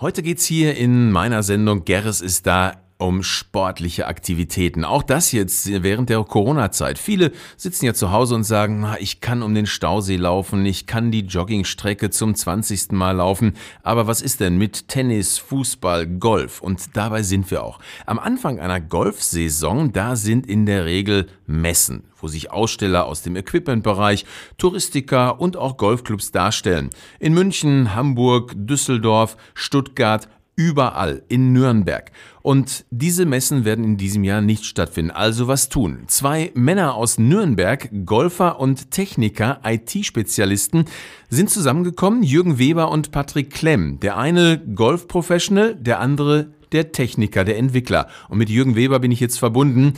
Heute geht's hier in meiner Sendung Gerres ist da um sportliche Aktivitäten. Auch das jetzt während der Corona-Zeit. Viele sitzen ja zu Hause und sagen, ich kann um den Stausee laufen, ich kann die Joggingstrecke zum 20. Mal laufen. Aber was ist denn mit Tennis, Fußball, Golf? Und dabei sind wir auch. Am Anfang einer Golfsaison, da sind in der Regel Messen, wo sich Aussteller aus dem Equipmentbereich, Touristiker und auch Golfclubs darstellen. In München, Hamburg, Düsseldorf, Stuttgart, überall in Nürnberg. Und diese Messen werden in diesem Jahr nicht stattfinden. Also was tun? Zwei Männer aus Nürnberg, Golfer und Techniker, IT-Spezialisten, sind zusammengekommen, Jürgen Weber und Patrick Klemm. Der eine Golf-Professional, der andere der Techniker, der Entwickler. Und mit Jürgen Weber bin ich jetzt verbunden.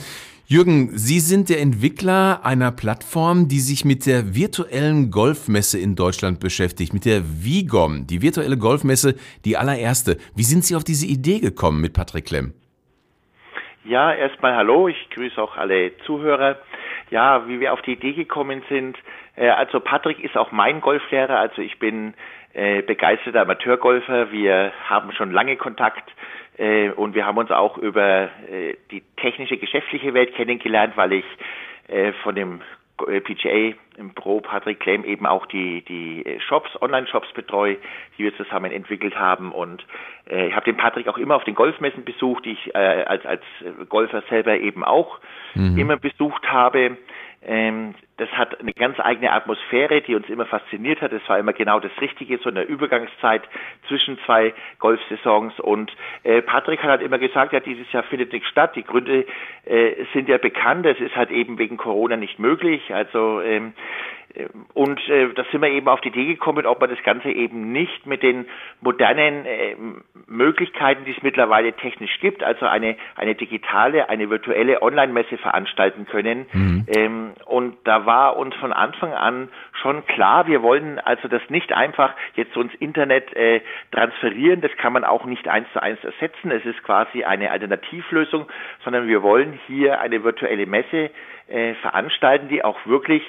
Jürgen, Sie sind der Entwickler einer Plattform, die sich mit der virtuellen Golfmesse in Deutschland beschäftigt, mit der Vigom, die virtuelle Golfmesse, die allererste. Wie sind Sie auf diese Idee gekommen mit Patrick Klemm? Ja, erstmal hallo, ich grüße auch alle Zuhörer. Ja, wie wir auf die Idee gekommen sind, äh, also Patrick ist auch mein Golflehrer, also ich bin äh, begeisterter Amateurgolfer. Wir haben schon lange Kontakt äh, und wir haben uns auch über äh, die technische, geschäftliche Welt kennengelernt, weil ich äh, von dem PGA im Pro Patrick Klemm eben auch die die äh, Shops, Online-Shops betreue, die wir zusammen entwickelt haben und äh, ich habe den Patrick auch immer auf den Golfmessen besucht, die ich äh, als als Golfer selber eben auch mhm. immer besucht habe. Ähm, das hat eine ganz eigene Atmosphäre, die uns immer fasziniert hat. Es war immer genau das Richtige, so in der Übergangszeit zwischen zwei Golfsaisons. Und äh, Patrick hat halt immer gesagt, ja, dieses Jahr findet nichts statt. Die Gründe äh, sind ja bekannt. Es ist halt eben wegen Corona nicht möglich. Also ähm, und äh, da sind wir eben auf die Idee gekommen, ob man das Ganze eben nicht mit den modernen äh, Möglichkeiten, die es mittlerweile technisch gibt, also eine, eine digitale, eine virtuelle Online-Messe veranstalten können. Mhm. Ähm, und da war uns von Anfang an schon klar, wir wollen also das nicht einfach jetzt so ins Internet äh, transferieren, das kann man auch nicht eins zu eins ersetzen, es ist quasi eine Alternativlösung, sondern wir wollen hier eine virtuelle Messe äh, veranstalten, die auch wirklich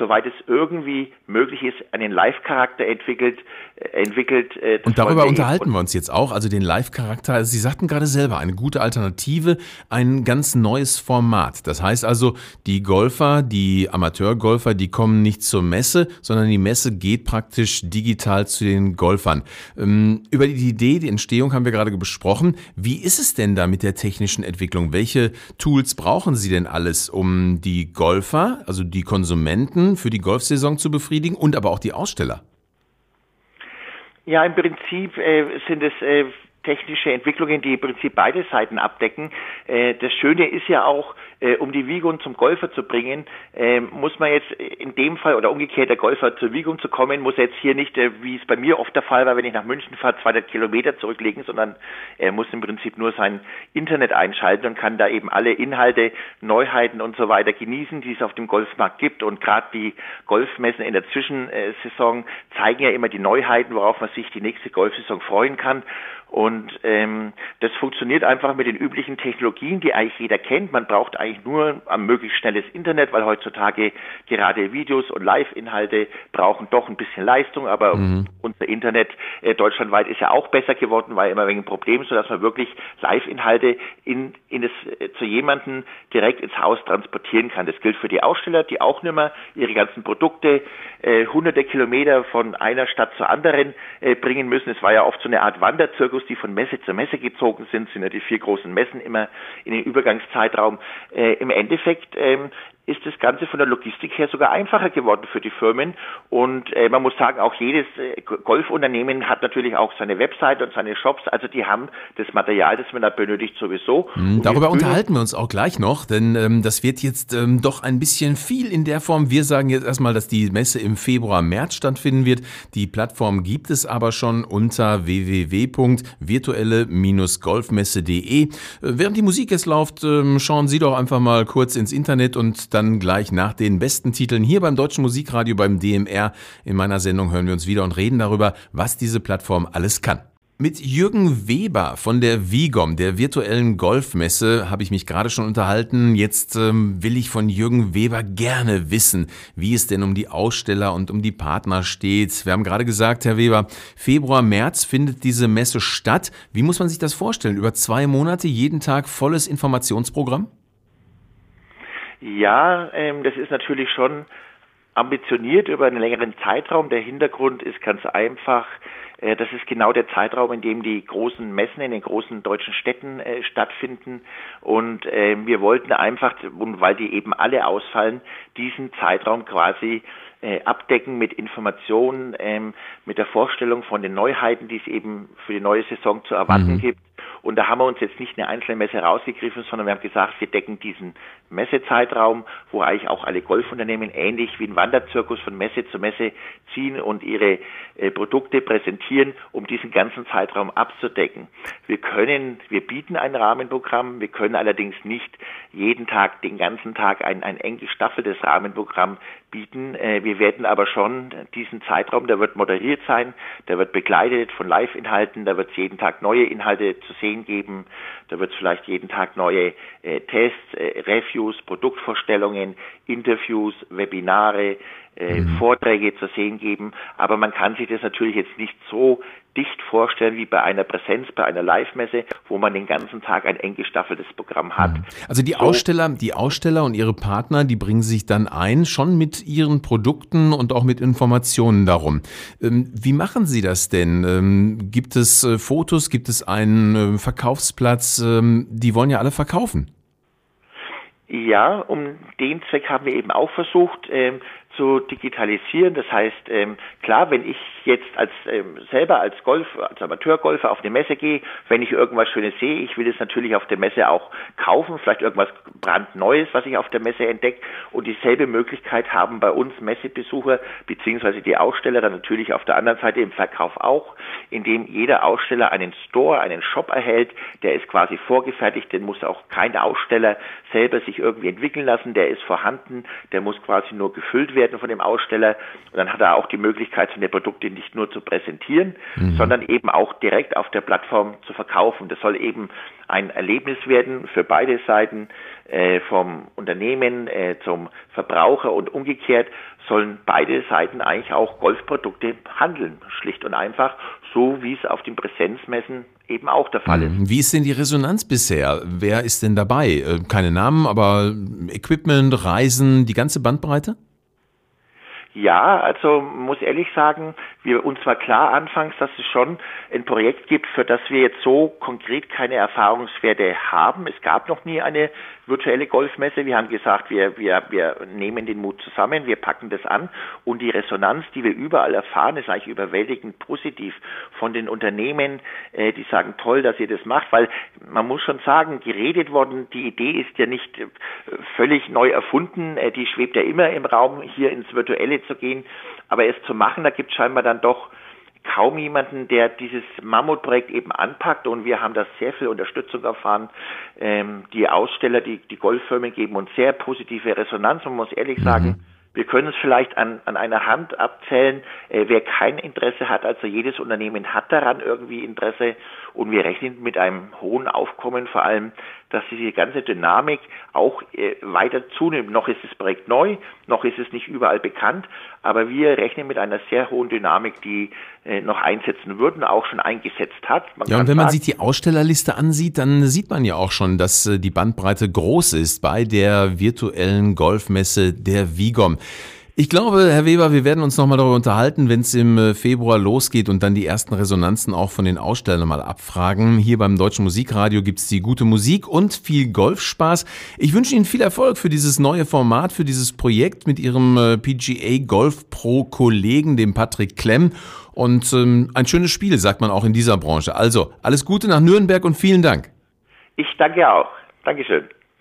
soweit es irgendwie möglich ist, einen Live-Charakter entwickelt. Äh, entwickelt äh, und darüber unterhalten wir uns jetzt auch, also den Live-Charakter. Also Sie sagten gerade selber, eine gute Alternative, ein ganz neues Format. Das heißt also, die Golfer, die Amateurgolfer, die kommen nicht zur Messe, sondern die Messe geht praktisch digital zu den Golfern. Ähm, über die Idee, die Entstehung haben wir gerade besprochen. Wie ist es denn da mit der technischen Entwicklung? Welche Tools brauchen Sie denn alles, um die Golfer, also die Konsumenten, für die Golfsaison zu befriedigen und aber auch die Aussteller? Ja, im Prinzip äh, sind es äh, technische Entwicklungen, die im Prinzip beide Seiten abdecken. Äh, das Schöne ist ja auch, äh, um die Wiegung zum Golfer zu bringen, äh, muss man jetzt in dem Fall oder umgekehrt der Golfer zur Wiegung zu kommen, muss jetzt hier nicht, äh, wie es bei mir oft der Fall war, wenn ich nach München fahre, 200 Kilometer zurücklegen, sondern er muss im Prinzip nur sein Internet einschalten und kann da eben alle Inhalte, Neuheiten und so weiter genießen, die es auf dem Golfmarkt gibt. Und gerade die Golfmessen in der Zwischensaison zeigen ja immer die Neuheiten, worauf man sich die nächste Golfsaison freuen kann. Und ähm, das funktioniert einfach mit den üblichen Technologien, die eigentlich jeder kennt. Man braucht eigentlich nur ein möglichst schnelles Internet, weil heutzutage gerade Videos und Live-Inhalte brauchen doch ein bisschen Leistung. Aber mhm. unser Internet äh, deutschlandweit ist ja auch besser geworden, war immer ein Problem, so dass man wirklich Live-Inhalte in, in das, äh, zu jemanden direkt ins Haus transportieren kann. Das gilt für die Aussteller, die auch nicht mehr ihre ganzen Produkte äh, hunderte Kilometer von einer Stadt zur anderen äh, bringen müssen. Es war ja oft so eine Art Wanderzirkus die von Messe zu Messe gezogen sind, sind ja die vier großen Messen immer in den Übergangszeitraum. Äh, Im Endeffekt ähm, ist das Ganze von der Logistik her sogar einfacher geworden für die Firmen. Und äh, man muss sagen, auch jedes äh, Golfunternehmen hat natürlich auch seine Website und seine Shops. Also die haben das Material, das man da benötigt, sowieso. Mhm, darüber unterhalten wir uns auch gleich noch, denn ähm, das wird jetzt ähm, doch ein bisschen viel in der Form. Wir sagen jetzt erstmal, dass die Messe im Februar, März stattfinden wird. Die Plattform gibt es aber schon unter www.virtuelle-golfmesse.de. Äh, während die Musik jetzt läuft, äh, schauen Sie doch einfach mal kurz ins Internet und dann dann gleich nach den besten Titeln hier beim Deutschen Musikradio beim DMR. In meiner Sendung hören wir uns wieder und reden darüber, was diese Plattform alles kann. Mit Jürgen Weber von der Vigom, der virtuellen Golfmesse, habe ich mich gerade schon unterhalten. Jetzt ähm, will ich von Jürgen Weber gerne wissen, wie es denn um die Aussteller und um die Partner steht. Wir haben gerade gesagt, Herr Weber, Februar, März findet diese Messe statt. Wie muss man sich das vorstellen? Über zwei Monate, jeden Tag volles Informationsprogramm? Ja, ähm, das ist natürlich schon ambitioniert über einen längeren Zeitraum. Der Hintergrund ist ganz einfach. Äh, das ist genau der Zeitraum, in dem die großen Messen in den großen deutschen Städten äh, stattfinden. Und äh, wir wollten einfach, und weil die eben alle ausfallen, diesen Zeitraum quasi äh, abdecken mit Informationen, ähm, mit der Vorstellung von den Neuheiten, die es eben für die neue Saison zu erwarten mhm. gibt und da haben wir uns jetzt nicht eine einzelne Messe rausgegriffen, sondern wir haben gesagt, wir decken diesen Messezeitraum, wo eigentlich auch alle Golfunternehmen ähnlich wie ein Wanderzirkus von Messe zu Messe ziehen und ihre äh, Produkte präsentieren, um diesen ganzen Zeitraum abzudecken. Wir können, wir bieten ein Rahmenprogramm, wir können allerdings nicht jeden Tag, den ganzen Tag ein, ein eng gestaffeltes Rahmenprogramm bieten. Äh, wir werden aber schon diesen Zeitraum, der wird moderiert sein, der wird begleitet von Live-Inhalten, da wird es jeden Tag neue Inhalte zu sehen geben, da wird es vielleicht jeden Tag neue äh, Tests, äh, Reviews, Produktvorstellungen, Interviews, Webinare, äh, mhm. Vorträge zu sehen geben. Aber man kann sich das natürlich jetzt nicht so dicht vorstellen wie bei einer Präsenz, bei einer Live-Messe, wo man den ganzen Tag ein eng gestaffeltes Programm hat. Mhm. Also die. Aussteller, die Aussteller und ihre Partner, die bringen sich dann ein, schon mit ihren Produkten und auch mit Informationen darum. Ähm, wie machen Sie das denn? Ähm, gibt es äh, Fotos? Gibt es einen äh, Verkaufsplatz? Ähm, die wollen ja alle verkaufen. Ja, um den Zweck haben wir eben auch versucht, zu digitalisieren. Das heißt, ähm, klar, wenn ich jetzt als ähm, selber als Golf, als Amateurgolfer auf eine Messe gehe, wenn ich irgendwas Schönes sehe, ich will es natürlich auf der Messe auch kaufen, vielleicht irgendwas brandneues, was ich auf der Messe entdecke. Und dieselbe Möglichkeit haben bei uns Messebesucher beziehungsweise die Aussteller dann natürlich auf der anderen Seite im Verkauf auch, indem jeder Aussteller einen Store, einen Shop erhält, der ist quasi vorgefertigt, den muss auch kein Aussteller selber sich irgendwie entwickeln lassen, der ist vorhanden, der muss quasi nur gefüllt werden von dem Aussteller und dann hat er auch die Möglichkeit, seine Produkte nicht nur zu präsentieren, mhm. sondern eben auch direkt auf der Plattform zu verkaufen. Das soll eben ein Erlebnis werden für beide Seiten, äh, vom Unternehmen äh, zum Verbraucher und umgekehrt sollen beide Seiten eigentlich auch Golfprodukte handeln, schlicht und einfach, so wie es auf den Präsenzmessen eben auch der Fall ist. Mhm. Wie ist denn die Resonanz bisher? Wer ist denn dabei? Äh, keine Namen, aber Equipment, Reisen, die ganze Bandbreite? Ja, also muss ehrlich sagen, wir uns war klar anfangs, dass es schon ein Projekt gibt, für das wir jetzt so konkret keine Erfahrungswerte haben. Es gab noch nie eine virtuelle Golfmesse. Wir haben gesagt, wir, wir, wir nehmen den Mut zusammen, wir packen das an und die Resonanz, die wir überall erfahren, ist eigentlich überwältigend positiv von den Unternehmen, äh, die sagen, toll, dass ihr das macht, weil man muss schon sagen, geredet worden, die Idee ist ja nicht äh, völlig neu erfunden, äh, die schwebt ja immer im Raum, hier ins Virtuelle zu gehen. Aber es zu machen, da gibt es scheinbar dann doch kaum jemanden, der dieses Mammutprojekt eben anpackt und wir haben da sehr viel Unterstützung erfahren. Ähm, die Aussteller, die, die Golffirmen geben uns sehr positive Resonanz und man muss ehrlich mhm. sagen, wir können es vielleicht an, an einer Hand abzählen, äh, wer kein Interesse hat. Also jedes Unternehmen hat daran irgendwie Interesse und wir rechnen mit einem hohen Aufkommen, vor allem, dass diese ganze Dynamik auch äh, weiter zunimmt. Noch ist das Projekt neu, noch ist es nicht überall bekannt, aber wir rechnen mit einer sehr hohen Dynamik, die äh, noch einsetzen würden, auch schon eingesetzt hat. Man ja, und wenn sagen, man sich die Ausstellerliste ansieht, dann sieht man ja auch schon, dass äh, die Bandbreite groß ist bei der virtuellen Golfmesse der Vigom. Ich glaube, Herr Weber, wir werden uns nochmal darüber unterhalten, wenn es im äh, Februar losgeht und dann die ersten Resonanzen auch von den Ausstellern mal abfragen. Hier beim Deutschen Musikradio gibt es die gute Musik und viel Golfspaß. Ich wünsche Ihnen viel Erfolg für dieses neue Format, für dieses Projekt mit Ihrem äh, PGA Golf Pro Kollegen, dem Patrick Klemm. Und ähm, ein schönes Spiel, sagt man auch in dieser Branche. Also, alles Gute nach Nürnberg und vielen Dank. Ich danke auch. Dankeschön.